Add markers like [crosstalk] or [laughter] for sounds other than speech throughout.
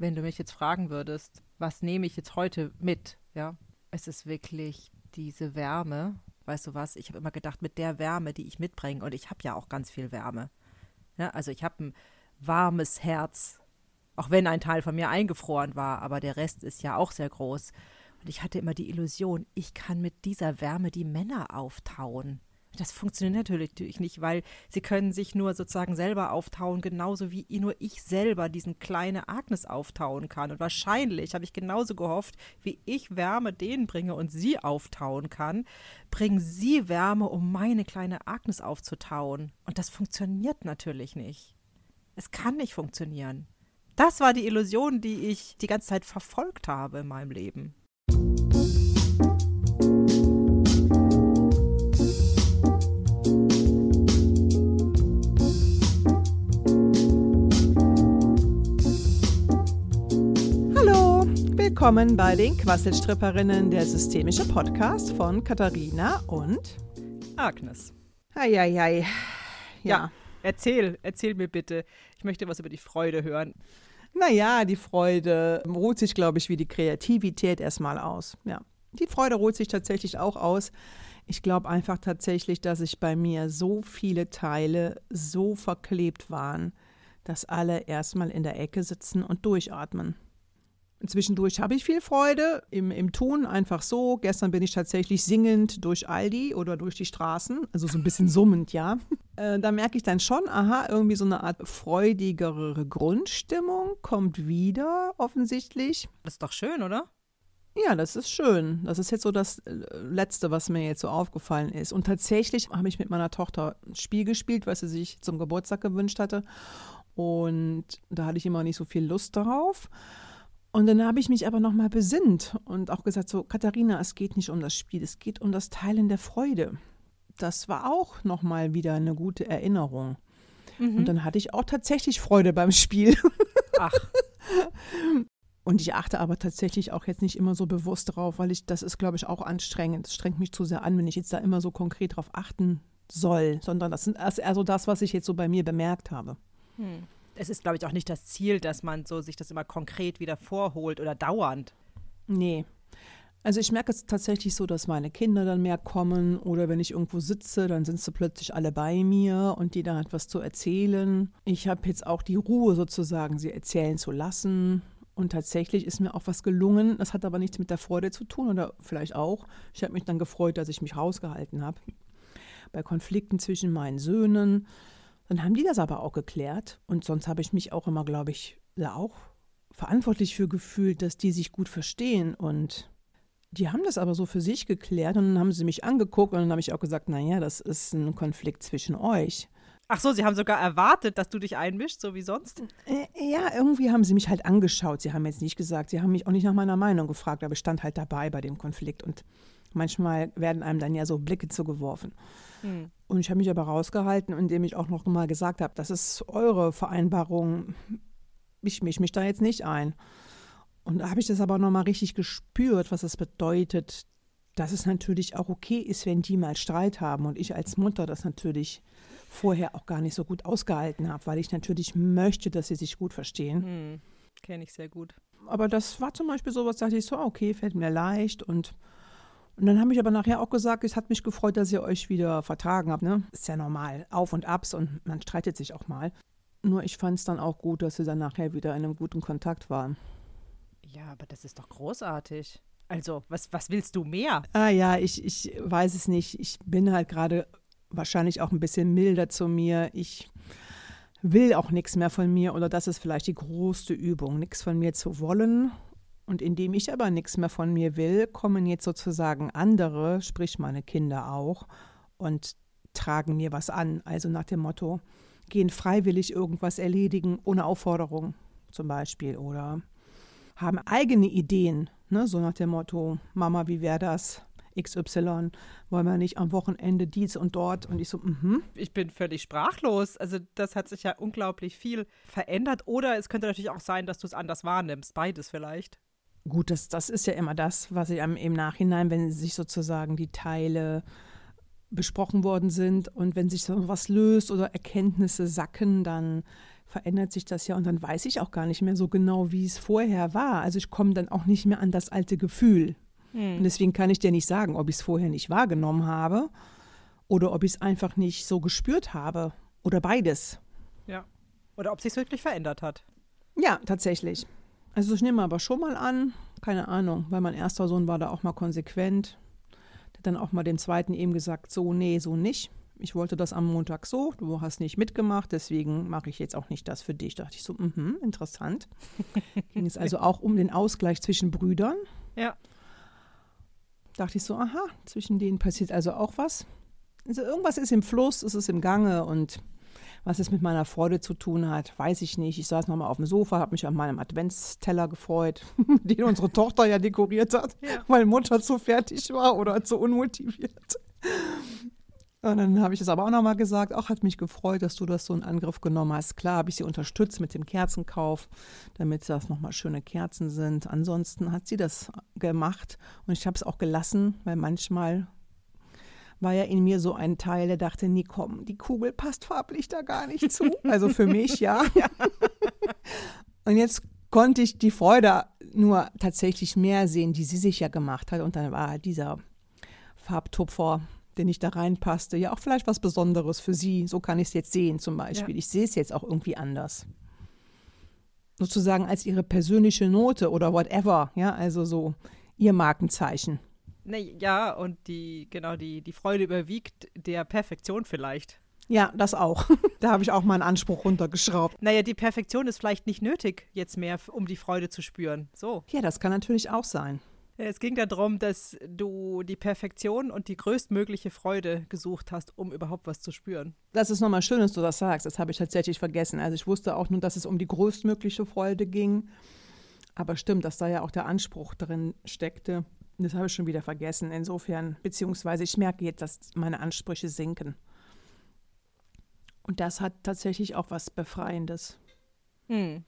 wenn du mich jetzt fragen würdest, was nehme ich jetzt heute mit, ja, es ist wirklich diese Wärme. Weißt du was? Ich habe immer gedacht, mit der Wärme, die ich mitbringe, und ich habe ja auch ganz viel Wärme. Ja, also ich habe ein warmes Herz, auch wenn ein Teil von mir eingefroren war, aber der Rest ist ja auch sehr groß. Und ich hatte immer die Illusion, ich kann mit dieser Wärme die Männer auftauen. Das funktioniert natürlich nicht, weil sie können sich nur sozusagen selber auftauen, genauso wie nur ich selber diesen kleine Agnes auftauen kann. Und wahrscheinlich habe ich genauso gehofft, wie ich Wärme denen bringe und sie auftauen kann, bringen sie Wärme, um meine kleine Agnes aufzutauen. Und das funktioniert natürlich nicht. Es kann nicht funktionieren. Das war die Illusion, die ich die ganze Zeit verfolgt habe in meinem Leben. Willkommen bei den Quasselstripperinnen, der systemische Podcast von Katharina und Agnes. Eieiei. Ja. ja, erzähl, erzähl mir bitte. Ich möchte was über die Freude hören. Naja, die Freude ruht sich, glaube ich, wie die Kreativität erstmal aus. Ja, die Freude ruht sich tatsächlich auch aus. Ich glaube einfach tatsächlich, dass sich bei mir so viele Teile so verklebt waren, dass alle erstmal in der Ecke sitzen und durchatmen. Zwischendurch habe ich viel Freude im, im Tun, einfach so. Gestern bin ich tatsächlich singend durch Aldi oder durch die Straßen, also so ein bisschen [laughs] summend, ja. Äh, da merke ich dann schon, aha, irgendwie so eine Art freudigere Grundstimmung kommt wieder, offensichtlich. Das ist doch schön, oder? Ja, das ist schön. Das ist jetzt so das äh, Letzte, was mir jetzt so aufgefallen ist. Und tatsächlich habe ich mit meiner Tochter ein Spiel gespielt, was sie sich zum Geburtstag gewünscht hatte. Und da hatte ich immer nicht so viel Lust darauf. Und dann habe ich mich aber nochmal besinnt und auch gesagt, so Katharina, es geht nicht um das Spiel, es geht um das Teilen der Freude. Das war auch nochmal wieder eine gute Erinnerung. Mhm. Und dann hatte ich auch tatsächlich Freude beim Spiel. Ach. [laughs] Und ich achte aber tatsächlich auch jetzt nicht immer so bewusst drauf, weil ich, das ist, glaube ich, auch anstrengend. Es strengt mich zu sehr an, wenn ich jetzt da immer so konkret drauf achten soll, sondern das ist also das, was ich jetzt so bei mir bemerkt habe. Hm es ist, glaube ich, auch nicht das Ziel, dass man so sich das immer konkret wieder vorholt oder dauernd. Nee. Also ich merke es tatsächlich so, dass meine Kinder dann mehr kommen oder wenn ich irgendwo sitze, dann sind sie plötzlich alle bei mir und die dann etwas zu erzählen. Ich habe jetzt auch die Ruhe sozusagen, sie erzählen zu lassen. Und tatsächlich ist mir auch was gelungen. Das hat aber nichts mit der Freude zu tun oder vielleicht auch. Ich habe mich dann gefreut, dass ich mich rausgehalten habe. Bei Konflikten zwischen meinen Söhnen dann haben die das aber auch geklärt. Und sonst habe ich mich auch immer, glaube ich, da auch verantwortlich für gefühlt, dass die sich gut verstehen. Und die haben das aber so für sich geklärt. Und dann haben sie mich angeguckt und dann habe ich auch gesagt, naja, das ist ein Konflikt zwischen euch. Ach so, sie haben sogar erwartet, dass du dich einmischst, so wie sonst? Äh, ja, irgendwie haben sie mich halt angeschaut. Sie haben jetzt nicht gesagt, sie haben mich auch nicht nach meiner Meinung gefragt, aber ich stand halt dabei bei dem Konflikt. Und manchmal werden einem dann ja so Blicke zugeworfen. Hm. Und ich habe mich aber rausgehalten, indem ich auch noch mal gesagt habe, das ist eure Vereinbarung. Ich mische mich da jetzt nicht ein. Und da habe ich das aber noch mal richtig gespürt, was es bedeutet, dass es natürlich auch okay ist, wenn die mal Streit haben und ich als Mutter das natürlich vorher auch gar nicht so gut ausgehalten habe, weil ich natürlich möchte, dass sie sich gut verstehen. Hm, Kenne ich sehr gut. Aber das war zum Beispiel so, was dachte ich so, okay, fällt mir leicht und und dann habe ich aber nachher auch gesagt, es hat mich gefreut, dass ihr euch wieder vertragen habt. Ne? Ist ja normal, Auf und Abs und man streitet sich auch mal. Nur ich fand es dann auch gut, dass sie dann nachher wieder in einem guten Kontakt waren. Ja, aber das ist doch großartig. Also, was, was willst du mehr? Ah ja, ich, ich weiß es nicht. Ich bin halt gerade wahrscheinlich auch ein bisschen milder zu mir. Ich will auch nichts mehr von mir oder das ist vielleicht die größte Übung, nichts von mir zu wollen und indem ich aber nichts mehr von mir will, kommen jetzt sozusagen andere, sprich meine Kinder auch, und tragen mir was an. Also nach dem Motto, gehen freiwillig irgendwas erledigen, ohne Aufforderung zum Beispiel. Oder haben eigene Ideen, ne? so nach dem Motto, Mama, wie wäre das? XY, wollen wir nicht am Wochenende dies und dort? Und ich so, mhm. Ich bin völlig sprachlos. Also das hat sich ja unglaublich viel verändert. Oder es könnte natürlich auch sein, dass du es anders wahrnimmst. Beides vielleicht. Gut, das, das ist ja immer das, was ich im Nachhinein, wenn sich sozusagen die Teile besprochen worden sind und wenn sich so was löst oder Erkenntnisse sacken, dann verändert sich das ja und dann weiß ich auch gar nicht mehr so genau, wie es vorher war. Also ich komme dann auch nicht mehr an das alte Gefühl. Hm. Und deswegen kann ich dir nicht sagen, ob ich es vorher nicht wahrgenommen habe oder ob ich es einfach nicht so gespürt habe oder beides. Ja. Oder ob sich wirklich verändert hat. Ja, tatsächlich. Also ich nehme aber schon mal an, keine Ahnung, weil mein erster Sohn war da auch mal konsequent. Der hat dann auch mal dem zweiten eben gesagt, so, nee, so nicht ich wollte das am Montag so, du hast nicht mitgemacht, deswegen mache ich jetzt auch nicht das für dich. Da dachte ich so, mh, interessant. [laughs] Ging es also auch um den Ausgleich zwischen Brüdern. Ja. Dachte ich so, aha, zwischen denen passiert also auch was. Also irgendwas ist im Fluss, es ist im Gange und was es mit meiner Freude zu tun hat, weiß ich nicht. Ich saß nochmal auf dem Sofa, habe mich an meinem Adventsteller gefreut, [laughs] den unsere Tochter ja dekoriert hat, ja. weil Mutter zu fertig war oder zu unmotiviert. Und dann habe ich es aber auch nochmal gesagt, auch hat mich gefreut, dass du das so in Angriff genommen hast. Klar habe ich sie unterstützt mit dem Kerzenkauf, damit das nochmal schöne Kerzen sind. Ansonsten hat sie das gemacht und ich habe es auch gelassen, weil manchmal war ja in mir so ein Teil, der dachte, nee, komm, die Kugel passt farblich da gar nicht zu. Also für mich, ja. [laughs] und jetzt konnte ich die Freude nur tatsächlich mehr sehen, die sie sich ja gemacht hat. Und dann war dieser Farbtupfer der nicht da reinpasste. Ja, auch vielleicht was Besonderes für sie. So kann ich es jetzt sehen zum Beispiel. Ja. Ich sehe es jetzt auch irgendwie anders. Sozusagen als ihre persönliche Note oder whatever. Ja, also so ihr Markenzeichen. Nee, ja, und die, genau, die, die Freude überwiegt der Perfektion vielleicht. Ja, das auch. [laughs] da habe ich auch meinen Anspruch runtergeschraubt. Naja, die Perfektion ist vielleicht nicht nötig jetzt mehr, um die Freude zu spüren. So. Ja, das kann natürlich auch sein. Es ging darum, dass du die Perfektion und die größtmögliche Freude gesucht hast, um überhaupt was zu spüren. Das ist nochmal schön, dass du das sagst. Das habe ich tatsächlich vergessen. Also ich wusste auch nur, dass es um die größtmögliche Freude ging. Aber stimmt, dass da ja auch der Anspruch drin steckte. Das habe ich schon wieder vergessen. Insofern, beziehungsweise ich merke jetzt, dass meine Ansprüche sinken. Und das hat tatsächlich auch was Befreiendes. Hm.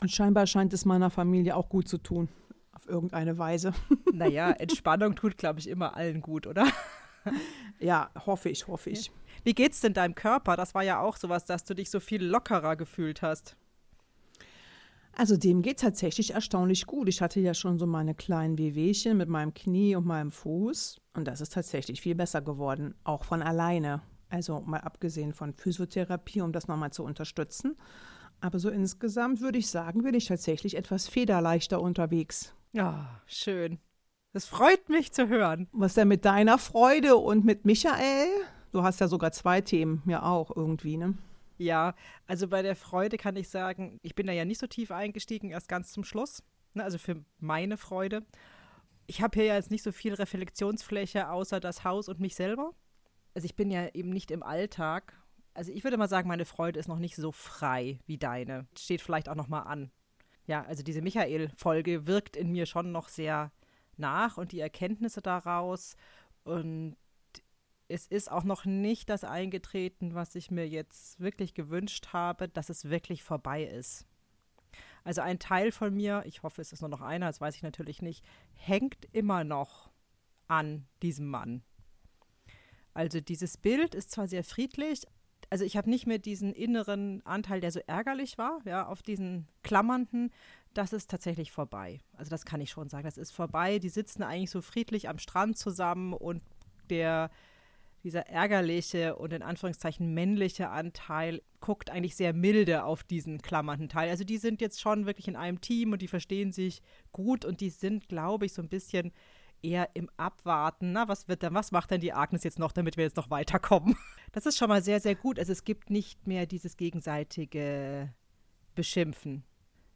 Und scheinbar scheint es meiner Familie auch gut zu tun auf irgendeine Weise. [laughs] Naja, Entspannung tut, glaube ich, immer allen gut, oder? Ja, hoffe ich, hoffe ich. Wie geht's denn deinem Körper? Das war ja auch sowas, dass du dich so viel lockerer gefühlt hast. Also dem geht tatsächlich erstaunlich gut. Ich hatte ja schon so meine kleinen Wehwehchen mit meinem Knie und meinem Fuß und das ist tatsächlich viel besser geworden, auch von alleine. Also mal abgesehen von Physiotherapie, um das nochmal zu unterstützen. Aber so insgesamt würde ich sagen, bin ich tatsächlich etwas federleichter unterwegs. Ja, schön. Das freut mich zu hören. Was denn mit deiner Freude und mit Michael? Du hast ja sogar zwei Themen, mir auch irgendwie, ne? Ja, also bei der Freude kann ich sagen, ich bin da ja nicht so tief eingestiegen, erst ganz zum Schluss. Ne, also für meine Freude. Ich habe hier ja jetzt nicht so viel Reflexionsfläche außer das Haus und mich selber. Also ich bin ja eben nicht im Alltag. Also ich würde mal sagen, meine Freude ist noch nicht so frei wie deine. Steht vielleicht auch noch mal an ja, also diese Michael-Folge wirkt in mir schon noch sehr nach und die Erkenntnisse daraus. Und es ist auch noch nicht das eingetreten, was ich mir jetzt wirklich gewünscht habe, dass es wirklich vorbei ist. Also ein Teil von mir, ich hoffe, es ist nur noch einer, das weiß ich natürlich nicht, hängt immer noch an diesem Mann. Also dieses Bild ist zwar sehr friedlich, also ich habe nicht mehr diesen inneren Anteil, der so ärgerlich war, ja, auf diesen klammernden, das ist tatsächlich vorbei. Also das kann ich schon sagen, das ist vorbei. Die sitzen eigentlich so friedlich am Strand zusammen und der dieser ärgerliche und in Anführungszeichen männliche Anteil guckt eigentlich sehr milde auf diesen klammernden Teil. Also die sind jetzt schon wirklich in einem Team und die verstehen sich gut und die sind, glaube ich, so ein bisschen eher im Abwarten. Na, was wird denn, was macht denn die Agnes jetzt noch, damit wir jetzt noch weiterkommen? [laughs] Das ist schon mal sehr, sehr gut. Also es gibt nicht mehr dieses gegenseitige Beschimpfen.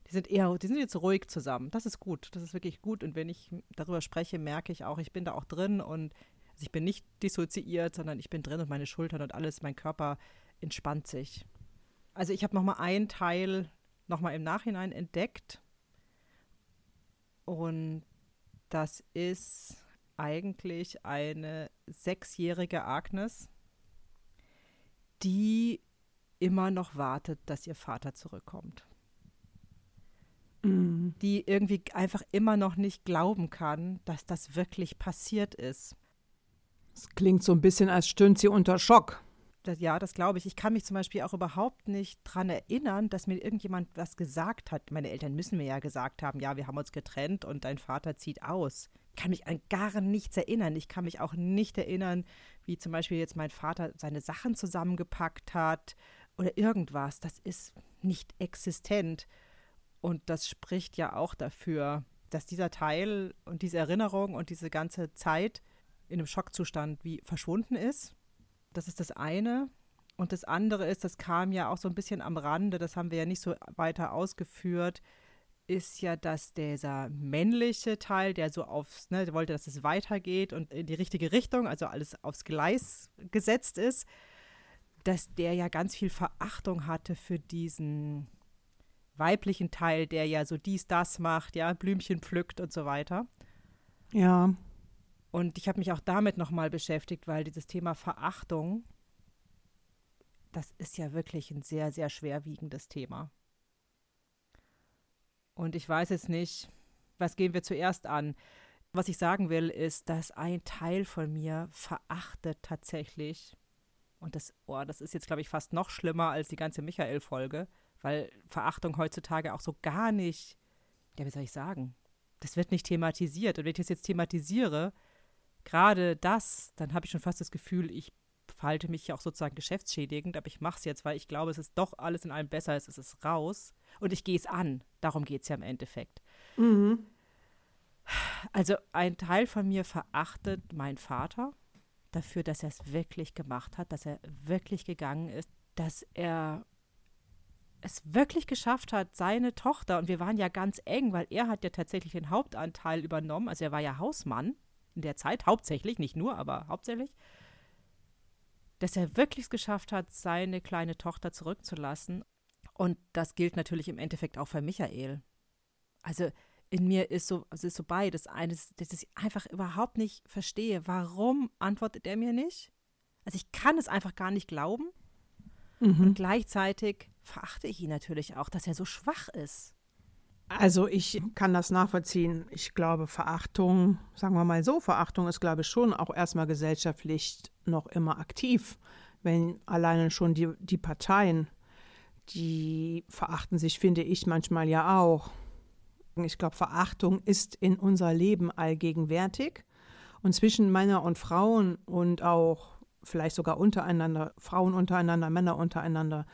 Die sind eher, die sind jetzt ruhig zusammen. Das ist gut. Das ist wirklich gut. Und wenn ich darüber spreche, merke ich auch, ich bin da auch drin und also ich bin nicht dissoziiert, sondern ich bin drin und meine Schultern und alles, mein Körper entspannt sich. Also ich habe noch mal einen Teil noch mal im Nachhinein entdeckt und das ist eigentlich eine sechsjährige Agnes, die immer noch wartet, dass ihr Vater zurückkommt. Mhm. Die irgendwie einfach immer noch nicht glauben kann, dass das wirklich passiert ist. Es klingt so ein bisschen, als stünd sie unter Schock. Das, ja, das glaube ich. Ich kann mich zum Beispiel auch überhaupt nicht daran erinnern, dass mir irgendjemand was gesagt hat. Meine Eltern müssen mir ja gesagt haben, ja, wir haben uns getrennt und dein Vater zieht aus. Ich kann mich an gar nichts erinnern. Ich kann mich auch nicht erinnern, wie zum Beispiel jetzt mein Vater seine Sachen zusammengepackt hat oder irgendwas. Das ist nicht existent. Und das spricht ja auch dafür, dass dieser Teil und diese Erinnerung und diese ganze Zeit in einem Schockzustand wie verschwunden ist. Das ist das eine. Und das andere ist, das kam ja auch so ein bisschen am Rande, das haben wir ja nicht so weiter ausgeführt, ist ja, dass dieser männliche Teil, der so aufs, ne, der wollte, dass es weitergeht und in die richtige Richtung, also alles aufs Gleis gesetzt ist, dass der ja ganz viel Verachtung hatte für diesen weiblichen Teil, der ja so dies, das macht, ja, Blümchen pflückt und so weiter. Ja. Und ich habe mich auch damit nochmal beschäftigt, weil dieses Thema Verachtung, das ist ja wirklich ein sehr, sehr schwerwiegendes Thema. Und ich weiß jetzt nicht, was gehen wir zuerst an? Was ich sagen will, ist, dass ein Teil von mir verachtet tatsächlich, und das, oh, das ist jetzt, glaube ich, fast noch schlimmer als die ganze Michael-Folge, weil Verachtung heutzutage auch so gar nicht, ja, wie soll ich sagen, das wird nicht thematisiert. Und wenn ich das jetzt thematisiere, gerade das, dann habe ich schon fast das Gefühl, ich verhalte mich ja auch sozusagen geschäftsschädigend, aber ich mache es jetzt, weil ich glaube, es ist doch alles in allem besser, es ist raus und ich gehe es an. Darum geht es ja im Endeffekt. Mhm. Also ein Teil von mir verachtet meinen Vater dafür, dass er es wirklich gemacht hat, dass er wirklich gegangen ist, dass er es wirklich geschafft hat, seine Tochter, und wir waren ja ganz eng, weil er hat ja tatsächlich den Hauptanteil übernommen, also er war ja Hausmann in der Zeit, hauptsächlich, nicht nur, aber hauptsächlich, dass er wirklich es geschafft hat, seine kleine Tochter zurückzulassen. Und das gilt natürlich im Endeffekt auch für Michael. Also in mir ist so, also ist so beides. Eines, dass ich einfach überhaupt nicht verstehe. Warum antwortet er mir nicht? Also ich kann es einfach gar nicht glauben. Mhm. Und gleichzeitig verachte ich ihn natürlich auch, dass er so schwach ist. Also ich kann das nachvollziehen. Ich glaube, Verachtung, sagen wir mal so, Verachtung ist, glaube ich, schon auch erstmal gesellschaftlich noch immer aktiv. Wenn alleine schon die, die Parteien, die verachten sich, finde ich, manchmal ja auch. Ich glaube, Verachtung ist in unser Leben allgegenwärtig. Und zwischen Männer und Frauen und auch vielleicht sogar untereinander, Frauen untereinander, Männer untereinander,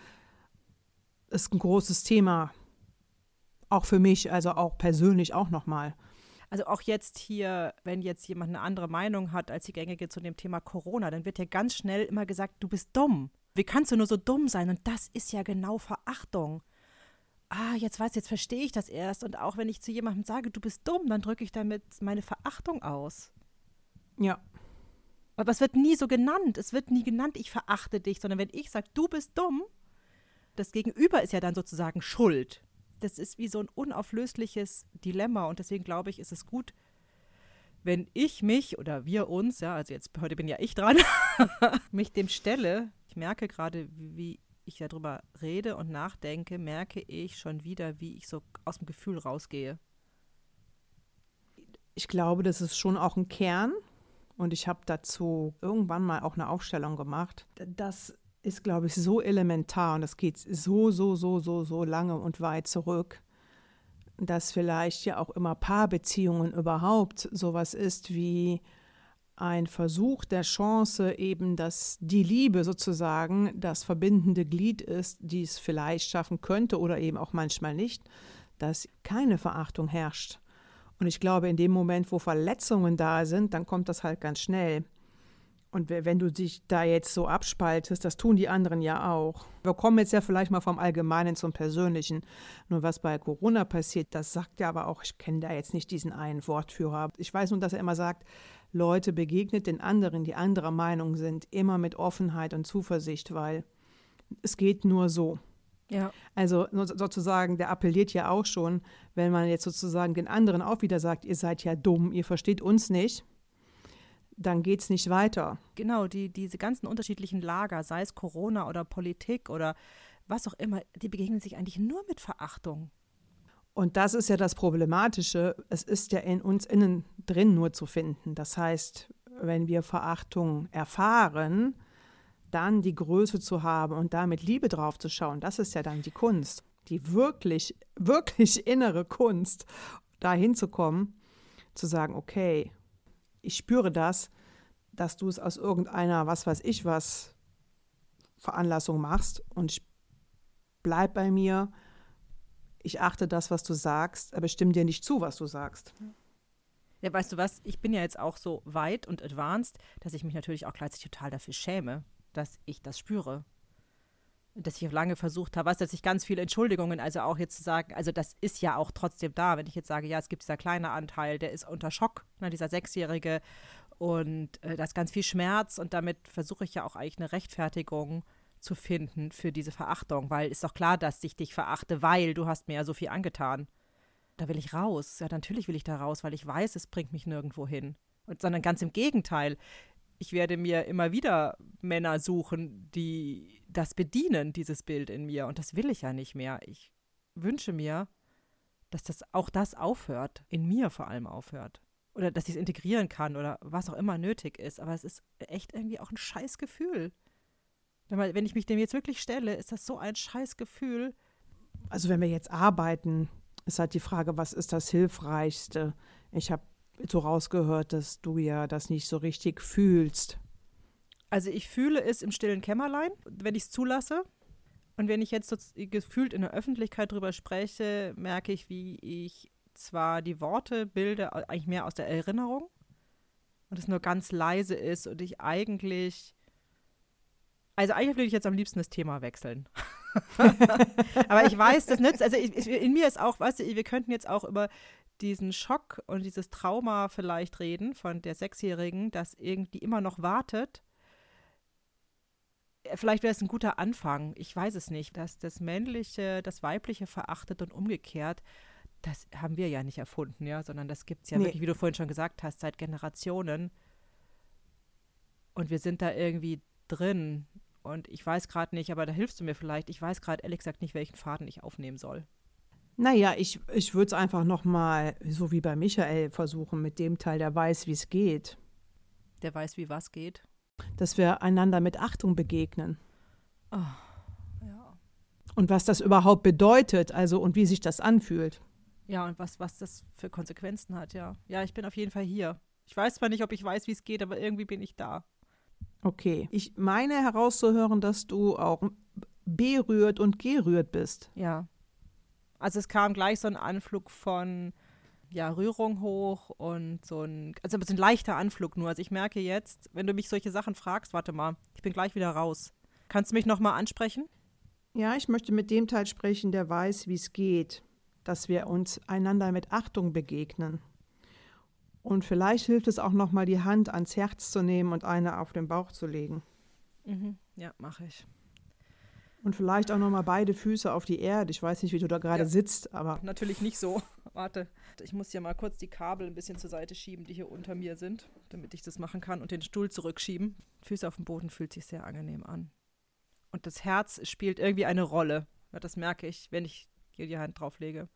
ist ein großes Thema. Auch für mich, also auch persönlich auch nochmal. Also auch jetzt hier, wenn jetzt jemand eine andere Meinung hat als die gängige zu dem Thema Corona, dann wird ja ganz schnell immer gesagt, du bist dumm. Wie kannst du nur so dumm sein? Und das ist ja genau Verachtung. Ah, jetzt weiß, jetzt verstehe ich das erst. Und auch wenn ich zu jemandem sage, du bist dumm, dann drücke ich damit meine Verachtung aus. Ja. Aber es wird nie so genannt. Es wird nie genannt, ich verachte dich, sondern wenn ich sage, du bist dumm, das Gegenüber ist ja dann sozusagen schuld. Das ist wie so ein unauflösliches Dilemma und deswegen glaube ich, ist es gut, wenn ich mich oder wir uns, ja, also jetzt heute bin ja ich dran, [laughs] mich dem stelle. Ich merke gerade, wie ich darüber rede und nachdenke, merke ich schon wieder, wie ich so aus dem Gefühl rausgehe. Ich glaube, das ist schon auch ein Kern. Und ich habe dazu irgendwann mal auch eine Aufstellung gemacht, dass ist, glaube ich, so elementar und das geht so, so, so, so, so lange und weit zurück, dass vielleicht ja auch immer Paarbeziehungen überhaupt sowas ist wie ein Versuch der Chance, eben, dass die Liebe sozusagen das verbindende Glied ist, die es vielleicht schaffen könnte oder eben auch manchmal nicht, dass keine Verachtung herrscht. Und ich glaube, in dem Moment, wo Verletzungen da sind, dann kommt das halt ganz schnell. Und wenn du dich da jetzt so abspaltest, das tun die anderen ja auch. Wir kommen jetzt ja vielleicht mal vom Allgemeinen zum Persönlichen. Nur was bei Corona passiert, das sagt er aber auch, ich kenne da jetzt nicht diesen einen Wortführer. Ich weiß nur, dass er immer sagt, Leute, begegnet den anderen, die anderer Meinung sind, immer mit Offenheit und Zuversicht, weil es geht nur so. Ja. Also sozusagen, der appelliert ja auch schon, wenn man jetzt sozusagen den anderen auch wieder sagt, ihr seid ja dumm, ihr versteht uns nicht dann geht es nicht weiter. Genau, die, diese ganzen unterschiedlichen Lager, sei es Corona oder Politik oder was auch immer, die begegnen sich eigentlich nur mit Verachtung. Und das ist ja das Problematische. Es ist ja in uns innen drin nur zu finden. Das heißt, wenn wir Verachtung erfahren, dann die Größe zu haben und da mit Liebe drauf zu schauen, das ist ja dann die Kunst, die wirklich, wirklich [laughs] innere Kunst, da hinzukommen, zu sagen, okay, ich spüre das, dass du es aus irgendeiner, was weiß ich was, Veranlassung machst und ich bleib bei mir, ich achte das, was du sagst, aber stimme dir nicht zu, was du sagst. Ja, weißt du was, ich bin ja jetzt auch so weit und advanced, dass ich mich natürlich auch gleichzeitig total dafür schäme, dass ich das spüre. Dass ich lange versucht habe, was, dass ich ganz viele Entschuldigungen, also auch jetzt zu sagen, also das ist ja auch trotzdem da, wenn ich jetzt sage, ja, es gibt dieser kleine Anteil, der ist unter Schock, ne, dieser Sechsjährige, und äh, da ist ganz viel Schmerz und damit versuche ich ja auch eigentlich eine Rechtfertigung zu finden für diese Verachtung, weil ist doch klar, dass ich dich verachte, weil du hast mir ja so viel angetan da will ich raus. Ja, natürlich will ich da raus, weil ich weiß, es bringt mich nirgendwo hin. Und, sondern ganz im Gegenteil. Ich werde mir immer wieder Männer suchen, die das bedienen, dieses Bild in mir. Und das will ich ja nicht mehr. Ich wünsche mir, dass das auch das aufhört, in mir vor allem aufhört. Oder dass ich es integrieren kann oder was auch immer nötig ist. Aber es ist echt irgendwie auch ein scheiß Gefühl. Wenn, man, wenn ich mich dem jetzt wirklich stelle, ist das so ein scheiß Gefühl. Also wenn wir jetzt arbeiten, ist halt die Frage, was ist das Hilfreichste? Ich habe so rausgehört, dass du ja das nicht so richtig fühlst. Also ich fühle es im stillen Kämmerlein, wenn ich es zulasse. Und wenn ich jetzt so gefühlt in der Öffentlichkeit drüber spreche, merke ich, wie ich zwar die Worte bilde, eigentlich mehr aus der Erinnerung und es nur ganz leise ist und ich eigentlich, also eigentlich würde ich jetzt am liebsten das Thema wechseln. [laughs] Aber ich weiß, das nützt, also ich, in mir ist auch, weißt du, wir könnten jetzt auch über diesen Schock und dieses Trauma vielleicht reden von der Sechsjährigen, das irgendwie immer noch wartet. Vielleicht wäre es ein guter Anfang, ich weiß es nicht, dass das Männliche das Weibliche verachtet und umgekehrt, das haben wir ja nicht erfunden, ja, sondern das gibt es ja nee. wirklich, wie du vorhin schon gesagt hast, seit Generationen. Und wir sind da irgendwie drin. Und ich weiß gerade nicht, aber da hilfst du mir vielleicht. Ich weiß gerade ehrlich gesagt nicht, welchen Faden ich aufnehmen soll. Naja, ich, ich würde es einfach nochmal, so wie bei Michael, versuchen, mit dem Teil, der weiß, wie es geht. Der weiß, wie was geht. Dass wir einander mit Achtung begegnen. Oh, ja. Und was das überhaupt bedeutet, also und wie sich das anfühlt. Ja, und was, was das für Konsequenzen hat, ja. Ja, ich bin auf jeden Fall hier. Ich weiß zwar nicht, ob ich weiß, wie es geht, aber irgendwie bin ich da. Okay. Ich meine herauszuhören, dass du auch berührt und gerührt bist. Ja. Also es kam gleich so ein Anflug von ja, Rührung hoch und so ein, also ein leichter Anflug nur. Also ich merke jetzt, wenn du mich solche Sachen fragst, warte mal, ich bin gleich wieder raus. Kannst du mich nochmal ansprechen? Ja, ich möchte mit dem Teil sprechen, der weiß, wie es geht, dass wir uns einander mit Achtung begegnen. Und vielleicht hilft es auch nochmal, die Hand ans Herz zu nehmen und eine auf den Bauch zu legen. Mhm. Ja, mache ich. Und vielleicht auch nochmal beide Füße auf die Erde. Ich weiß nicht, wie du da gerade ja. sitzt, aber. Natürlich nicht so. [laughs] Warte, ich muss hier mal kurz die Kabel ein bisschen zur Seite schieben, die hier unter mir sind, damit ich das machen kann und den Stuhl zurückschieben. Füße auf dem Boden fühlt sich sehr angenehm an. Und das Herz spielt irgendwie eine Rolle. Das merke ich, wenn ich hier die Hand drauf lege.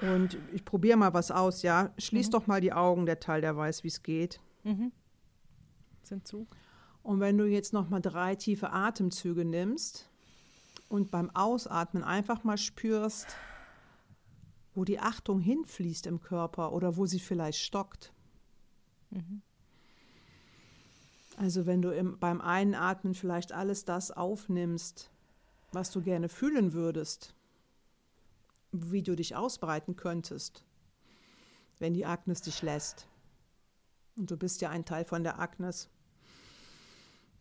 Und ich probiere mal was aus, ja. Schließ mhm. doch mal die Augen, der Teil, der weiß, wie es geht. Mhm. Sind zu. Und wenn du jetzt noch mal drei tiefe Atemzüge nimmst und beim Ausatmen einfach mal spürst, wo die Achtung hinfließt im Körper oder wo sie vielleicht stockt. Mhm. Also wenn du im, beim Einatmen vielleicht alles das aufnimmst, was du gerne fühlen würdest, wie du dich ausbreiten könntest, wenn die Agnes dich lässt. Und du bist ja ein Teil von der Agnes.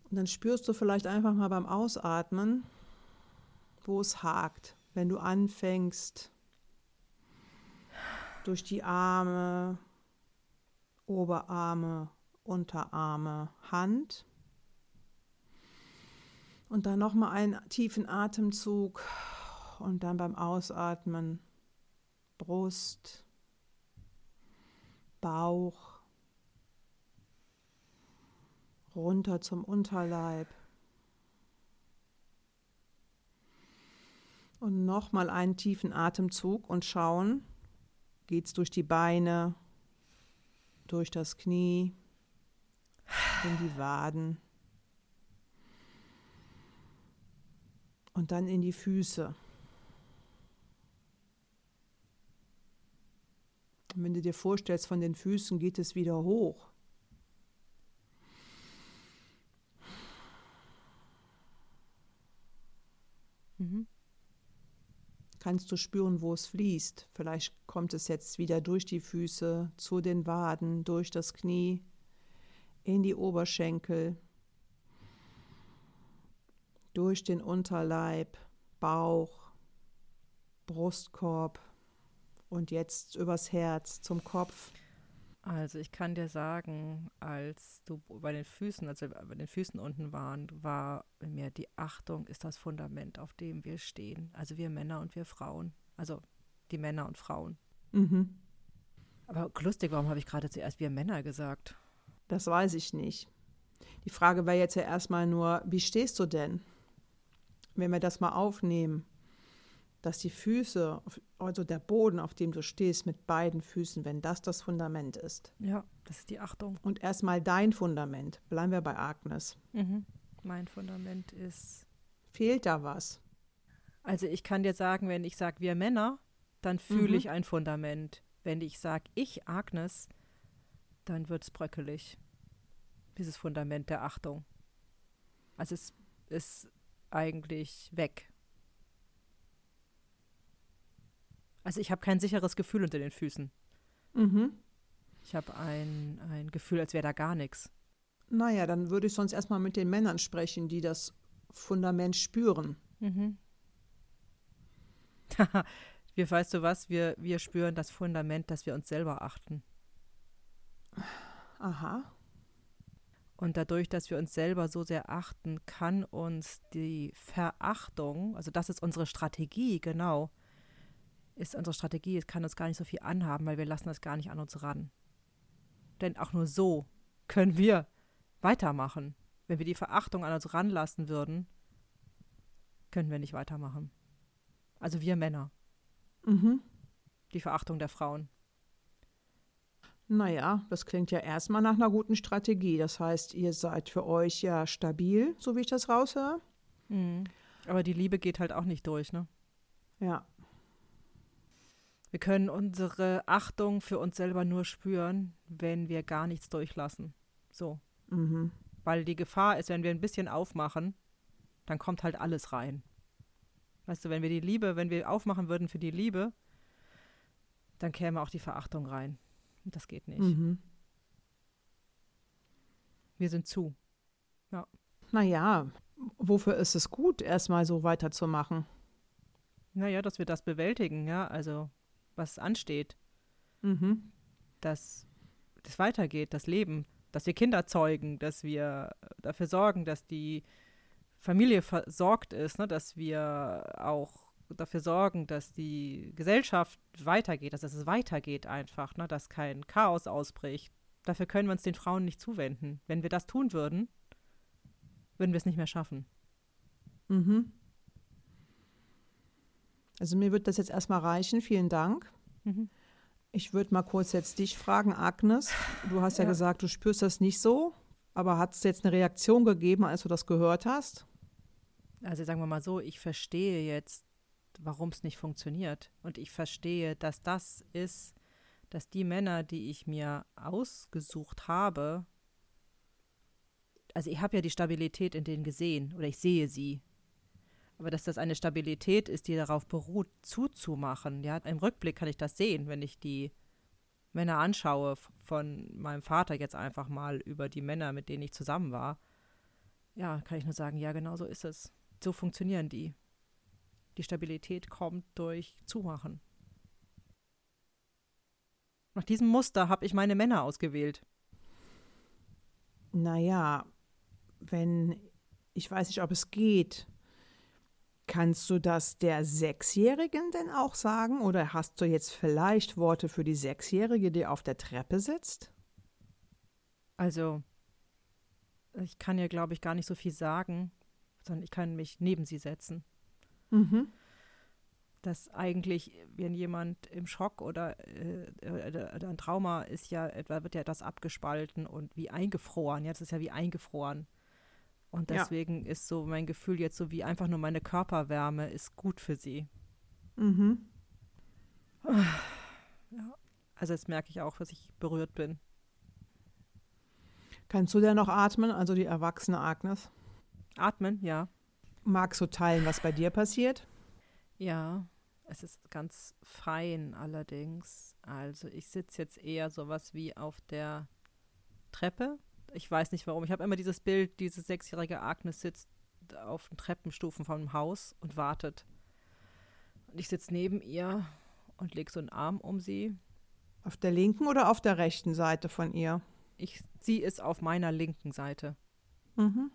Und dann spürst du vielleicht einfach mal beim Ausatmen, wo es hakt, wenn du anfängst, durch die Arme, Oberarme, Unterarme, Hand. Und dann nochmal einen tiefen Atemzug und dann beim Ausatmen Brust, Bauch, runter zum Unterleib. Und nochmal einen tiefen Atemzug und schauen, geht es durch die Beine, durch das Knie, in die Waden, Und dann in die Füße. Und wenn du dir vorstellst, von den Füßen geht es wieder hoch. Mhm. Kannst du spüren, wo es fließt. Vielleicht kommt es jetzt wieder durch die Füße, zu den Waden, durch das Knie, in die Oberschenkel, durch den Unterleib, Bauch, Brustkorb und jetzt übers Herz zum Kopf. Also ich kann dir sagen, als du bei den Füßen, also bei den Füßen unten waren, war mir die Achtung ist das Fundament, auf dem wir stehen. Also wir Männer und wir Frauen. Also die Männer und Frauen. Mhm. Aber lustig, warum habe ich gerade zuerst wir Männer gesagt? Das weiß ich nicht. Die Frage wäre jetzt ja erstmal nur, wie stehst du denn? Wenn wir das mal aufnehmen, dass die Füße, also der Boden, auf dem du stehst, mit beiden Füßen, wenn das das Fundament ist. Ja, das ist die Achtung. Und erstmal dein Fundament. Bleiben wir bei Agnes. Mhm. Mein Fundament ist. Fehlt da was? Also ich kann dir sagen, wenn ich sage wir Männer, dann fühle Mhm. ich ein Fundament. Wenn ich sage ich Agnes, dann wird es bröckelig. Dieses Fundament der Achtung. Also es ist eigentlich weg. Also ich habe kein sicheres Gefühl unter den Füßen. Mhm. Ich habe ein, ein Gefühl, als wäre da gar nichts. Naja, dann würde ich sonst erstmal mit den Männern sprechen, die das Fundament spüren. Mhm. [laughs] wir, weißt du was, wir, wir spüren das Fundament, dass wir uns selber achten. Aha. Und dadurch, dass wir uns selber so sehr achten, kann uns die Verachtung, also das ist unsere Strategie, genau, ist unsere Strategie, es kann uns gar nicht so viel anhaben, weil wir lassen das gar nicht an uns ran. Denn auch nur so können wir weitermachen. Wenn wir die Verachtung an uns ranlassen würden, können wir nicht weitermachen. Also wir Männer, Mhm. die Verachtung der Frauen. Naja, das klingt ja erstmal nach einer guten Strategie. Das heißt, ihr seid für euch ja stabil, so wie ich das raushöre. Mhm. Aber die Liebe geht halt auch nicht durch, ne? Ja. Wir können unsere Achtung für uns selber nur spüren, wenn wir gar nichts durchlassen. So. Mhm. Weil die Gefahr ist, wenn wir ein bisschen aufmachen, dann kommt halt alles rein. Weißt du, wenn wir die Liebe, wenn wir aufmachen würden für die Liebe, dann käme auch die Verachtung rein. Und das geht nicht. Mhm. Wir sind zu. Naja, wofür ist es gut, erstmal so weiterzumachen? Naja, dass wir das bewältigen, ja, also was ansteht, Mhm. dass das weitergeht, das Leben, dass wir Kinder zeugen, dass wir dafür sorgen, dass die Familie versorgt ist, ne, dass wir auch dafür sorgen, dass die Gesellschaft weitergeht, dass es weitergeht einfach, ne, dass kein Chaos ausbricht. Dafür können wir uns den Frauen nicht zuwenden. Wenn wir das tun würden, würden wir es nicht mehr schaffen. Mhm. Also mir wird das jetzt erstmal reichen. Vielen Dank. Mhm. Ich würde mal kurz jetzt dich fragen, Agnes. Du hast ja, Ja. gesagt, du spürst das nicht so, aber hat es jetzt eine Reaktion gegeben, als du das gehört hast? Also sagen wir mal so, ich verstehe jetzt, warum es nicht funktioniert. Und ich verstehe, dass das ist, dass die Männer, die ich mir ausgesucht habe, also ich habe ja die Stabilität in denen gesehen oder ich sehe sie. Aber dass das eine Stabilität ist, die darauf beruht, zuzumachen. Ja, im Rückblick kann ich das sehen, wenn ich die Männer anschaue, von meinem Vater jetzt einfach mal über die Männer, mit denen ich zusammen war. Ja, kann ich nur sagen, ja, genau so ist es. So funktionieren die. Die Stabilität kommt durch Zumachen. Nach diesem Muster habe ich meine Männer ausgewählt. Naja, wenn, ich weiß nicht, ob es geht, kannst du das der Sechsjährigen denn auch sagen? Oder hast du jetzt vielleicht Worte für die Sechsjährige, die auf der Treppe sitzt? Also, ich kann ihr, glaube ich, gar nicht so viel sagen, sondern ich kann mich neben sie setzen. Mhm. Dass eigentlich, wenn jemand im Schock oder, äh, äh, oder ein Trauma ist ja etwa, wird ja etwas abgespalten und wie eingefroren. Ja, das ist ja wie eingefroren. Und Ja. deswegen ist so mein Gefühl jetzt so wie einfach nur meine Körperwärme ist gut für sie. Mhm. [sighs] Also jetzt merke ich auch, dass ich berührt bin. Kannst du denn noch atmen, also die erwachsene Agnes? Atmen, ja. Magst du teilen, was bei dir passiert? Ja, es ist ganz fein allerdings. Also ich sitze jetzt eher sowas wie auf der Treppe. Ich weiß nicht warum. Ich habe immer dieses Bild, diese sechsjährige Agnes sitzt auf den Treppenstufen vom Haus und wartet. Und ich sitze neben ihr und lege so einen Arm um sie. Auf der linken oder auf der rechten Seite von ihr? Ich, sie ist auf meiner linken Seite. Mhm.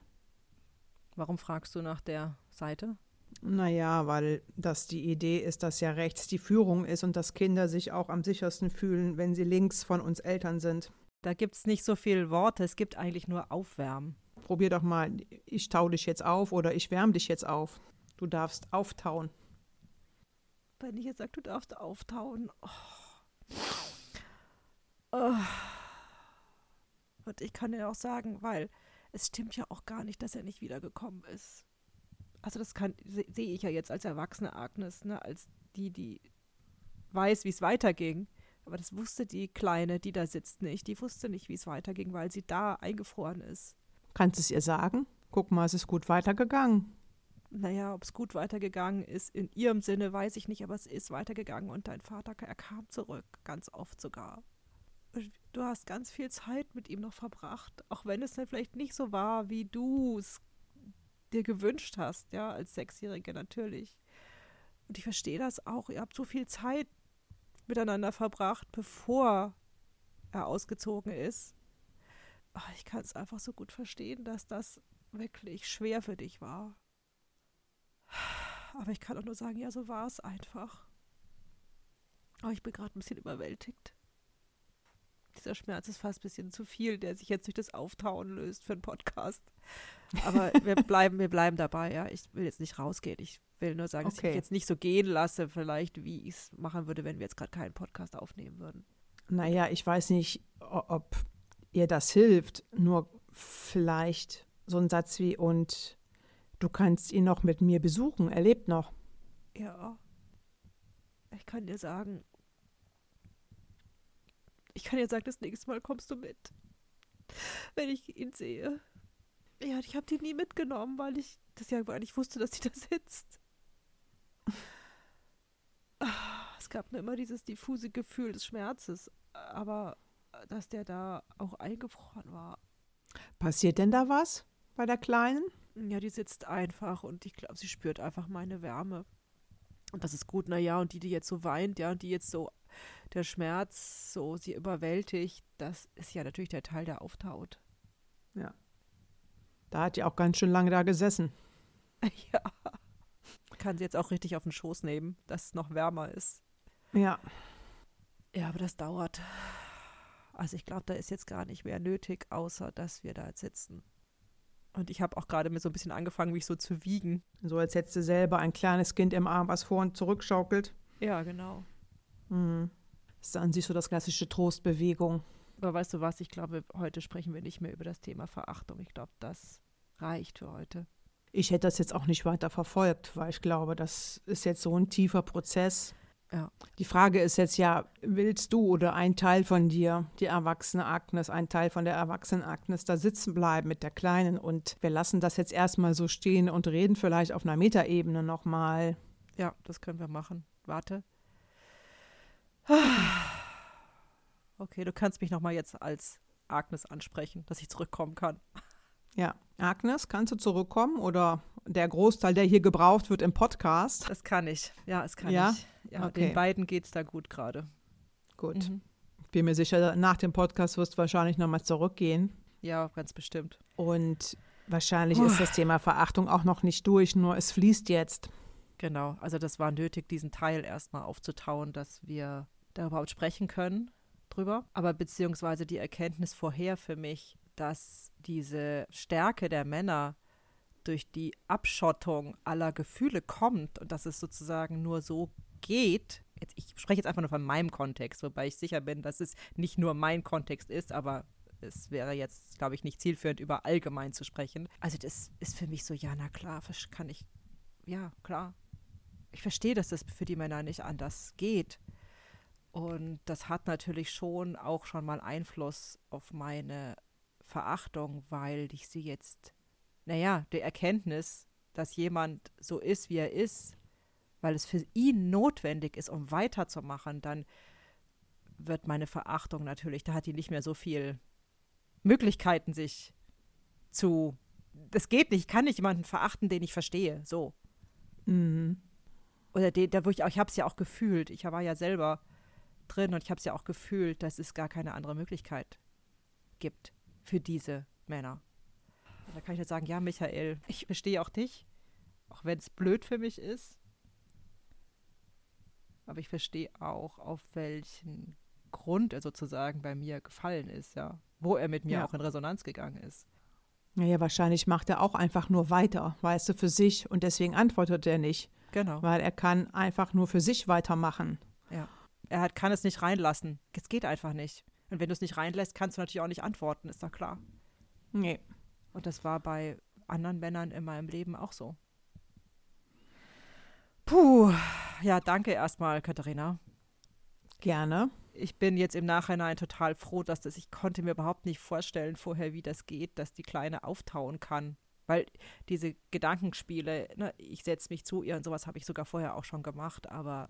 Warum fragst du nach der Seite? Naja, weil das die Idee ist, dass ja rechts die Führung ist und dass Kinder sich auch am sichersten fühlen, wenn sie links von uns Eltern sind. Da gibt es nicht so viele Worte, es gibt eigentlich nur Aufwärmen. Probier doch mal, ich tau dich jetzt auf oder ich wärm dich jetzt auf. Du darfst auftauen. Wenn ich jetzt sage, du darfst auftauen. Oh. Oh. Und ich kann dir auch sagen, weil es stimmt ja auch gar nicht, dass er nicht wiedergekommen ist. Also das kann se- sehe ich ja jetzt als erwachsene Agnes, ne, als die, die weiß, wie es weiterging. Aber das wusste die Kleine, die da sitzt, nicht. Die wusste nicht, wie es weiterging, weil sie da eingefroren ist. Kannst es ihr sagen? Guck mal, es ist gut weitergegangen. Naja, ob es gut weitergegangen ist, in ihrem Sinne weiß ich nicht, aber es ist weitergegangen und dein Vater, er kam zurück, ganz oft sogar. Du hast ganz viel Zeit mit ihm noch verbracht, auch wenn es dann vielleicht nicht so war, wie du es dir gewünscht hast, ja, als Sechsjährige natürlich. Und ich verstehe das auch, ihr habt so viel Zeit miteinander verbracht, bevor er ausgezogen ist. Ach, ich kann es einfach so gut verstehen, dass das wirklich schwer für dich war. Aber ich kann auch nur sagen, ja, so war es einfach. Aber ich bin gerade ein bisschen überwältigt. Dieser Schmerz ist fast ein bisschen zu viel, der sich jetzt durch das Auftauen löst für einen Podcast. Aber wir [laughs] bleiben, wir bleiben dabei, ja. Ich will jetzt nicht rausgehen. Ich will nur sagen, dass ich Okay. mich jetzt nicht so gehen lasse, vielleicht, wie ich es machen würde, wenn wir jetzt gerade keinen Podcast aufnehmen würden. Naja, ich weiß nicht, ob ihr das hilft. Nur vielleicht so ein Satz wie, und du kannst ihn noch mit mir besuchen. Er lebt noch. Ja. Ich kann dir sagen, ich kann dir sagen, das nächste Mal kommst du mit. Wenn ich ihn sehe. Ja, ich habe die nie mitgenommen, weil ich das ja gar nicht wusste, dass sie [laughs] da sitzt. Ah, Es gab nur immer dieses diffuse Gefühl des Schmerzes, aber dass der da auch eingefroren war. Passiert denn da was bei der Kleinen? Ja, die sitzt einfach und ich glaube, sie spürt einfach meine Wärme. Und das ist gut, naja, und die, die jetzt so weint, ja, und die jetzt so der Schmerz so sie überwältigt, das ist ja natürlich der Teil, der auftaut. Da hat die auch ganz schön lange da gesessen. [laughs] ja. Kann sie jetzt auch richtig auf den Schoß nehmen, dass es noch wärmer ist. Ja. Ja, aber das dauert. Also ich glaube, da ist jetzt gar nicht mehr nötig, außer dass wir da jetzt sitzen. Und ich habe auch gerade mir so ein bisschen angefangen, mich so zu wiegen. So als hättest du selber ein kleines Kind im Arm, was vor und zurück schaukelt. Ja, genau. Mhm. Das ist an sich so das klassische Trostbewegung. Aber weißt du was, ich glaube, heute sprechen wir nicht mehr über das Thema Verachtung. Ich glaube, das reicht für heute. Ich hätte das jetzt auch nicht weiter verfolgt, weil ich glaube, das ist jetzt so ein tiefer Prozess. Ja. Die Frage ist jetzt ja, willst du oder ein Teil von dir, die erwachsene Agnes, ein Teil von der erwachsenen Agnes, da sitzen bleiben mit der Kleinen und wir lassen das jetzt erstmal so stehen und reden vielleicht auf einer Metaebene nochmal. Ja, das können wir machen. Warte. [sighs] Okay, du kannst mich nochmal jetzt als Agnes ansprechen, dass ich zurückkommen kann. Ja, Agnes, kannst du zurückkommen oder der Großteil, der hier gebraucht wird im Podcast? Das kann ich. Ja, es kann Ja? ich. Ja, Okay. den beiden geht es da gut gerade. Gut. Mhm. Bin mir sicher, nach dem Podcast wirst du wahrscheinlich nochmal zurückgehen. Ja, ganz bestimmt. Und wahrscheinlich ist das Thema Verachtung auch noch nicht durch, nur es fließt jetzt. Genau. Also das war nötig, diesen Teil erstmal aufzutauen, dass wir da überhaupt sprechen können drüber. Aber beziehungsweise die Erkenntnis vorher für mich, dass diese Stärke der Männer durch die Abschottung aller Gefühle kommt und dass es sozusagen nur so geht. Jetzt, ich spreche jetzt einfach nur von meinem Kontext, wobei ich sicher bin, dass es nicht nur mein Kontext ist, aber es wäre jetzt, glaube ich, nicht zielführend, über allgemein zu sprechen. Also das ist für mich so, ja, na klar, kann ich, ja, klar. Ich verstehe, dass das für die Männer nicht anders geht. Und das hat natürlich schon auch schon mal Einfluss auf meine Verachtung, weil ich sie jetzt, naja, die Erkenntnis, dass jemand so ist, wie er ist, weil es für ihn notwendig ist, um weiterzumachen, dann wird meine Verachtung natürlich, da hat die nicht mehr so viel Möglichkeiten, sich zu. Das geht nicht, ich kann nicht jemanden verachten, den ich verstehe. So. Mhm. Oder den, da wo ich auch, ich habe es ja auch gefühlt. Ich war ja selber drin und ich habe es ja auch gefühlt, dass es gar keine andere Möglichkeit gibt für diese Männer. Da kann ich jetzt sagen, ja, Michael, ich verstehe auch dich, auch wenn es blöd für mich ist. Aber ich verstehe auch, auf welchen Grund er sozusagen bei mir gefallen ist, ja. Wo er mit mir ja. auch in Resonanz gegangen ist. Naja, wahrscheinlich macht er auch einfach nur weiter, weißt du, für sich und deswegen antwortet er nicht. Genau. Weil er kann einfach nur für sich weitermachen. Er hat, kann es nicht reinlassen. Es geht einfach nicht. Und wenn du es nicht reinlässt, kannst du natürlich auch nicht antworten, ist doch klar. Nee. Und das war bei anderen Männern in meinem Leben auch so. Puh, ja, danke erstmal, Katharina. Gerne ich bin jetzt im Nachhinein total froh, dass das, ich konnte mir überhaupt nicht vorstellen vorher, wie das geht, dass die Kleine auftauen kann. Weil diese Gedankenspiele, ne, ich setze mich zu ihr und sowas habe ich sogar vorher auch schon gemacht, aber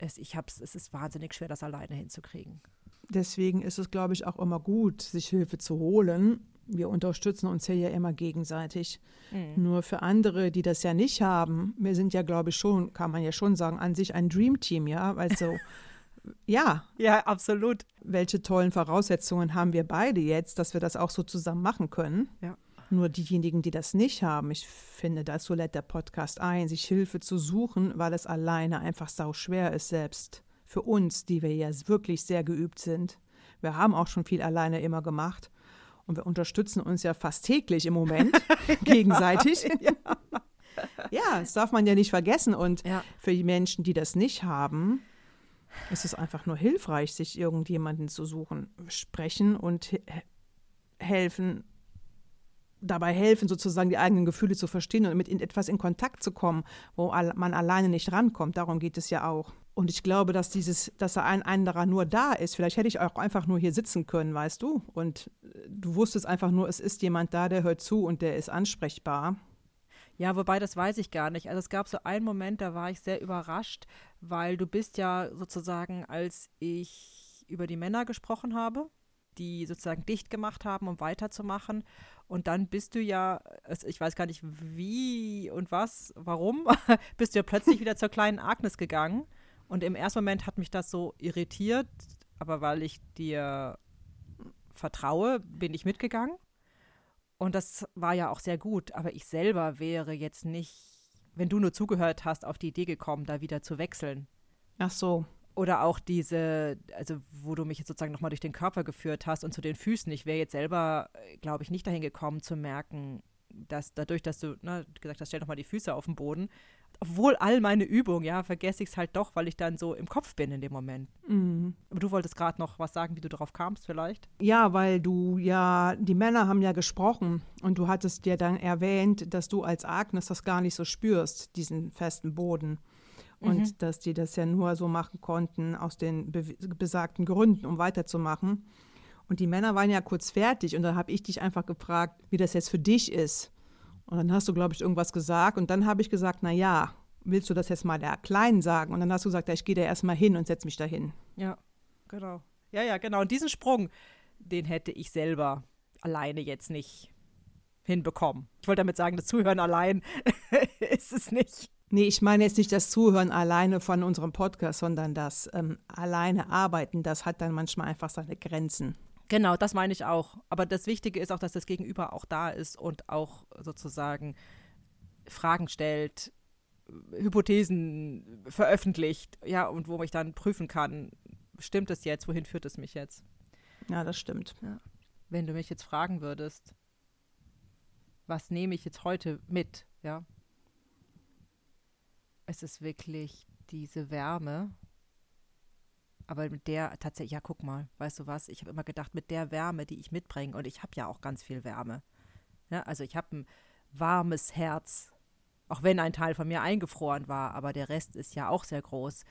es, ich hab's, es ist wahnsinnig schwer, das alleine hinzukriegen. Deswegen ist es, glaube ich, auch immer gut, sich Hilfe zu holen. Wir unterstützen uns hier ja immer gegenseitig. Mhm. Nur für andere, die das ja nicht haben, wir sind ja, glaube ich, schon, kann man ja schon sagen, an sich ein Dream Team, ja, weil so [laughs] ja. Ja, absolut. Welche tollen Voraussetzungen haben wir beide jetzt, dass wir das auch so zusammen machen können? Ja. Nur diejenigen, die das nicht haben, ich finde, dazu lädt der Podcast ein, sich Hilfe zu suchen, weil es alleine einfach sau schwer ist, selbst für uns, die wir ja wirklich sehr geübt sind. Wir haben auch schon viel alleine immer gemacht und wir unterstützen uns ja fast täglich im Moment [laughs] gegenseitig. [laughs] ja. ja, das darf man ja nicht vergessen. Und ja. für die Menschen, die das nicht haben, es ist einfach nur hilfreich, sich irgendjemanden zu suchen, sprechen und helfen, dabei helfen, sozusagen die eigenen Gefühle zu verstehen und mit etwas in Kontakt zu kommen, wo man alleine nicht rankommt. Darum geht es ja auch. Und ich glaube, dass dieses, dass da ein anderer nur da ist. Vielleicht hätte ich auch einfach nur hier sitzen können, weißt du? Und du wusstest einfach nur, es ist jemand da, der hört zu und der ist ansprechbar. Ja, wobei das weiß ich gar nicht. Also es gab so einen Moment, da war ich sehr überrascht, weil du bist ja sozusagen, als ich über die Männer gesprochen habe, die sozusagen dicht gemacht haben, um weiterzumachen. Und dann bist du ja, ich weiß gar nicht wie und was, warum, [laughs] bist du ja plötzlich wieder zur kleinen Agnes gegangen. Und im ersten Moment hat mich das so irritiert, aber weil ich dir vertraue, bin ich mitgegangen. Und das war ja auch sehr gut, aber ich selber wäre jetzt nicht, wenn du nur zugehört hast, auf die Idee gekommen, da wieder zu wechseln. Ach so. Oder auch diese, also wo du mich jetzt sozusagen nochmal durch den Körper geführt hast und zu den Füßen. Ich wäre jetzt selber, glaube ich, nicht dahin gekommen zu merken, dass dadurch, dass du ne, gesagt hast, stell doch mal die Füße auf den Boden, obwohl all meine Übungen, ja, vergesse ich es halt doch, weil ich dann so im Kopf bin in dem Moment. Mhm. Aber du wolltest gerade noch was sagen, wie du darauf kamst vielleicht? Ja, weil du ja, die Männer haben ja gesprochen und du hattest ja dann erwähnt, dass du als Agnes das gar nicht so spürst, diesen festen Boden. Und mhm. dass die das ja nur so machen konnten aus den be besagten Gründen, um weiterzumachen. Und die Männer waren ja kurz fertig und dann habe ich dich einfach gefragt, wie das jetzt für dich ist. Und dann hast du, glaube ich, irgendwas gesagt. Und dann habe ich gesagt, na ja, willst du das jetzt mal der Kleinen sagen? Und dann hast du gesagt, ja, ich gehe da erstmal hin und setze mich da hin. Ja, genau. Ja, ja, genau. Und diesen Sprung, den hätte ich selber alleine jetzt nicht hinbekommen. Ich wollte damit sagen, das Zuhören allein [laughs] ist es nicht. Nee, ich meine jetzt nicht das Zuhören alleine von unserem Podcast, sondern das ähm, alleine arbeiten, das hat dann manchmal einfach seine Grenzen. Genau, das meine ich auch. Aber das Wichtige ist auch, dass das Gegenüber auch da ist und auch sozusagen Fragen stellt, Hypothesen veröffentlicht, ja, und wo ich dann prüfen kann, stimmt es jetzt, wohin führt es mich jetzt? Ja, das stimmt. Ja. Wenn du mich jetzt fragen würdest, was nehme ich jetzt heute mit, ja? Es ist wirklich diese Wärme, Aber mit der tatsächlich, ja, guck mal, weißt du was? Ich habe immer gedacht, mit der Wärme, die ich mitbringe, und ich habe ja auch ganz viel Wärme. Ja, also ich habe ein warmes Herz, auch wenn ein Teil von mir eingefroren war, aber der Rest ist ja auch sehr groß.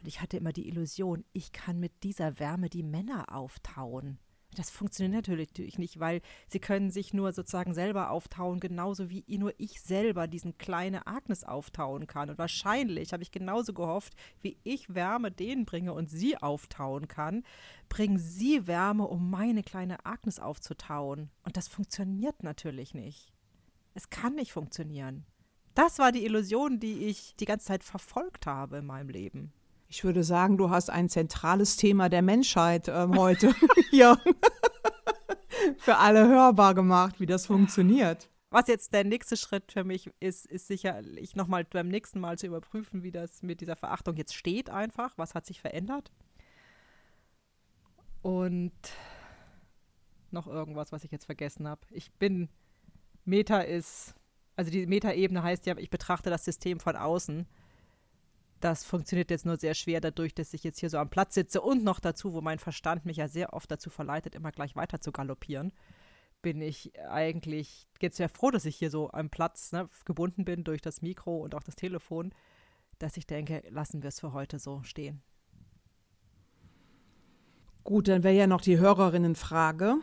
Und ich hatte immer die Illusion, ich kann mit dieser Wärme die Männer auftauen. Das funktioniert natürlich nicht, weil sie können sich nur sozusagen selber auftauen, genauso wie nur ich selber diesen kleine Agnes auftauen kann. Und wahrscheinlich habe ich genauso gehofft, wie ich Wärme denen bringe und sie auftauen kann, bringen sie Wärme, um meine kleine Agnes aufzutauen. Und das funktioniert natürlich nicht. Es kann nicht funktionieren. Das war die Illusion, die ich die ganze Zeit verfolgt habe in meinem Leben. Ich würde sagen, du hast ein zentrales Thema der Menschheit ähm, heute [laughs] hier [laughs] für alle hörbar gemacht, wie das funktioniert. Was jetzt der nächste Schritt für mich ist, ist sicherlich nochmal beim nächsten Mal zu überprüfen, wie das mit dieser Verachtung jetzt steht einfach. Was hat sich verändert? Und noch irgendwas, was ich jetzt vergessen habe. Ich bin, Meta ist, also die Meta-Ebene heißt ja, ich betrachte das System von außen das funktioniert jetzt nur sehr schwer dadurch, dass ich jetzt hier so am Platz sitze und noch dazu, wo mein Verstand mich ja sehr oft dazu verleitet, immer gleich weiter zu galoppieren, bin ich eigentlich jetzt sehr froh, dass ich hier so am Platz ne, gebunden bin durch das Mikro und auch das Telefon, dass ich denke, lassen wir es für heute so stehen. Gut, dann wäre ja noch die Hörerinnenfrage.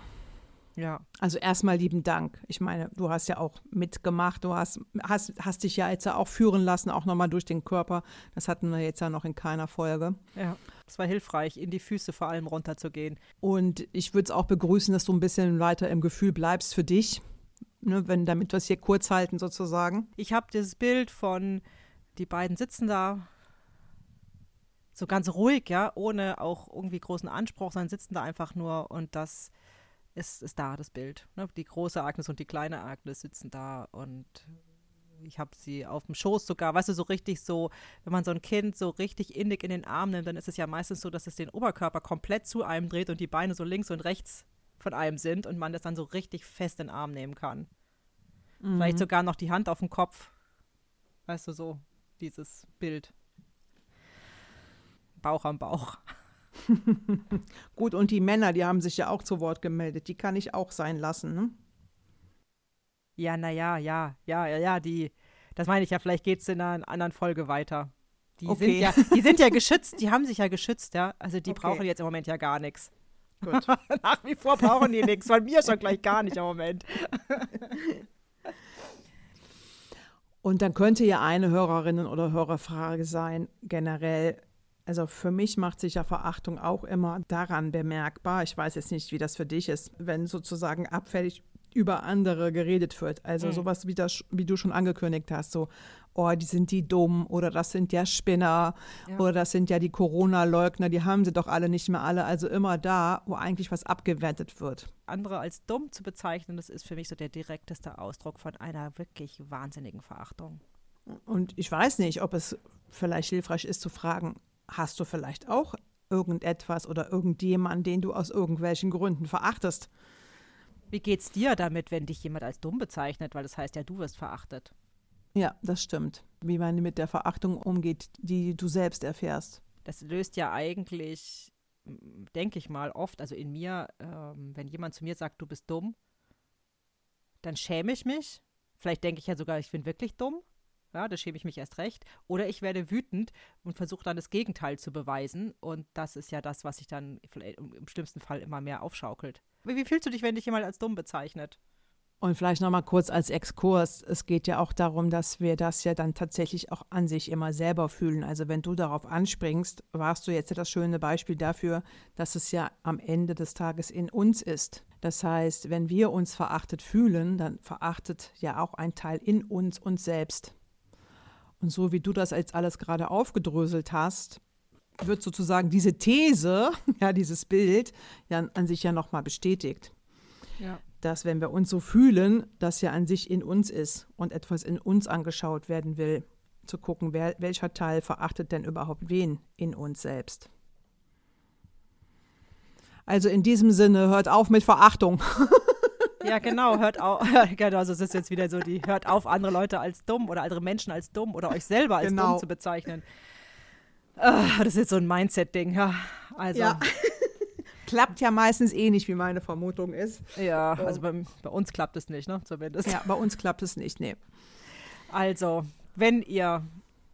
Ja. Also erstmal lieben Dank. Ich meine, du hast ja auch mitgemacht, du hast, hast, hast dich ja jetzt auch führen lassen, auch nochmal durch den Körper. Das hatten wir jetzt ja noch in keiner Folge. Ja, es war hilfreich, in die Füße vor allem runterzugehen. Und ich würde es auch begrüßen, dass du ein bisschen weiter im Gefühl bleibst für dich, ne, wenn, damit wir es hier kurz halten sozusagen. Ich habe dieses Bild von, die beiden sitzen da, so ganz ruhig, ja, ohne auch irgendwie großen Anspruch, sondern sitzen da einfach nur und das ist, ist da das Bild. Ne? Die große Agnes und die kleine Agnes sitzen da und ich habe sie auf dem Schoß sogar, weißt du, so richtig so, wenn man so ein Kind so richtig innig in den Arm nimmt, dann ist es ja meistens so, dass es den Oberkörper komplett zu einem dreht und die Beine so links und rechts von einem sind und man das dann so richtig fest in den Arm nehmen kann. Mhm. Vielleicht sogar noch die Hand auf dem Kopf. Weißt du, so dieses Bild. Bauch am Bauch. [laughs] Gut, und die Männer, die haben sich ja auch zu Wort gemeldet. Die kann ich auch sein lassen, ne? Ja, naja, ja, ja, ja, ja, die, das meine ich ja, vielleicht geht es in einer anderen Folge weiter. Die, okay. sind ja, die sind ja geschützt, die haben sich ja geschützt, ja. Also die okay. brauchen jetzt im Moment ja gar nichts. Gut. [laughs] Nach wie vor brauchen die nichts, von mir schon gleich gar nicht im Moment. [laughs] Und dann könnte ja eine Hörerinnen- oder Hörerfrage sein, generell, also für mich macht sich ja Verachtung auch immer daran bemerkbar. Ich weiß jetzt nicht, wie das für dich ist, wenn sozusagen abfällig über andere geredet wird. Also mhm. sowas wie, das, wie du schon angekündigt hast, so, oh, die sind die dumm oder das sind ja Spinner ja. oder das sind ja die Corona-Leugner, die haben sie doch alle nicht mehr alle. Also immer da, wo eigentlich was abgewertet wird. Andere als dumm zu bezeichnen, das ist für mich so der direkteste Ausdruck von einer wirklich wahnsinnigen Verachtung. Und ich weiß nicht, ob es vielleicht hilfreich ist zu fragen, Hast du vielleicht auch irgendetwas oder irgendjemanden, den du aus irgendwelchen Gründen verachtest? Wie geht's dir damit, wenn dich jemand als dumm bezeichnet? Weil das heißt ja, du wirst verachtet. Ja, das stimmt. Wie man mit der Verachtung umgeht, die du selbst erfährst. Das löst ja eigentlich, denke ich mal, oft, also in mir, ähm, wenn jemand zu mir sagt, du bist dumm, dann schäme ich mich. Vielleicht denke ich ja sogar, ich bin wirklich dumm. Ja, da schäme ich mich erst recht. Oder ich werde wütend und versuche dann das Gegenteil zu beweisen. Und das ist ja das, was sich dann im schlimmsten Fall immer mehr aufschaukelt. Wie, fühlst du dich, wenn dich jemand als dumm bezeichnet? Und vielleicht nochmal kurz als Exkurs. Es geht ja auch darum, dass wir das ja dann tatsächlich auch an sich immer selber fühlen. Also wenn du darauf anspringst, warst du jetzt das schöne Beispiel dafür, dass es ja am Ende des Tages in uns ist. Das heißt, wenn wir uns verachtet fühlen, dann verachtet ja auch ein Teil in uns uns selbst. Und so wie du das jetzt alles gerade aufgedröselt hast, wird sozusagen diese These, [laughs] ja, dieses Bild, ja an sich ja nochmal bestätigt. Ja. Dass, wenn wir uns so fühlen, das ja an sich in uns ist und etwas in uns angeschaut werden will, zu gucken, wer, welcher Teil verachtet denn überhaupt wen in uns selbst. Also in diesem Sinne, hört auf mit Verachtung. [laughs] Ja, genau, hört auf. [laughs] genau, also es ist jetzt wieder so, die hört auf, andere Leute als dumm oder andere Menschen als dumm oder euch selber als genau. dumm zu bezeichnen. Ah, das ist so ein Mindset-Ding, ja. Also, Ja. [laughs] Klappt ja meistens eh nicht, wie meine Vermutung ist. ja, also bei, bei uns klappt es nicht, ne? Zumindest. Ja, bei uns klappt es nicht, nee. Also, wenn ihr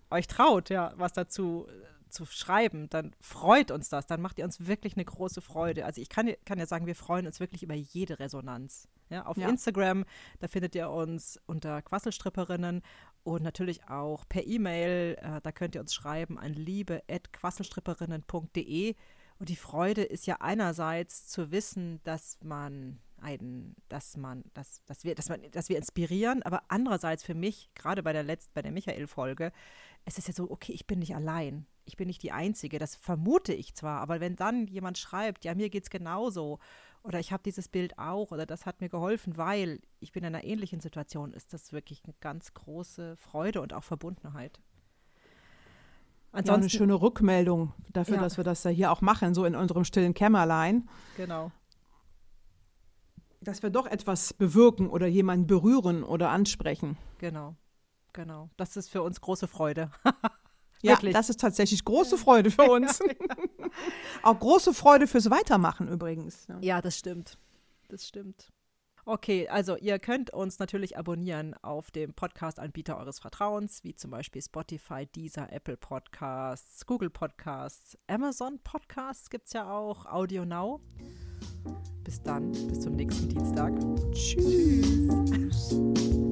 euch traut, ja, was dazu äh, zu schreiben, dann freut uns das. Dann macht ihr uns wirklich eine große Freude. Also ich kann, kann ja sagen, wir freuen uns wirklich über jede Resonanz. Ja, auf Ja. Instagram, da findet ihr uns unter Quasselstripperinnen und natürlich auch per E-Mail. Äh, da könnt ihr uns schreiben an liebe.quasselstripperinnen.de. Und die Freude ist ja einerseits zu wissen, dass man einen, dass man, dass, dass wir, dass man, dass wir inspirieren, aber andererseits für mich, gerade bei der letzten, bei der Michael-Folge, es ist ja so, okay, ich bin nicht allein. Ich bin nicht die Einzige. Das vermute ich zwar, aber wenn dann jemand schreibt, ja, mir geht es genauso oder ich habe dieses Bild auch oder das hat mir geholfen, weil ich bin in einer ähnlichen Situation, ist das wirklich eine ganz große Freude und auch Verbundenheit. Ja, eine Ansonsten, schöne Rückmeldung dafür, Ja. dass wir das da hier auch machen, so in unserem stillen Kämmerlein. genau. Dass wir doch etwas bewirken oder jemanden berühren oder ansprechen. Genau, genau. Das ist für uns große Freude. [laughs] Ja, Wirklich. das ist tatsächlich große Freude für [laughs] uns. [laughs] Auch große Freude fürs Weitermachen übrigens. Ja. Ja, das stimmt. Das stimmt. Okay, also ihr könnt uns natürlich abonnieren auf dem Podcast-Anbieter eures Vertrauens, wie zum Beispiel Spotify, Deezer, Apple Podcasts, Google Podcasts, Amazon Podcasts gibt es ja auch, Audio Now. Bis dann, bis zum nächsten Dienstag. Tschüss. [laughs]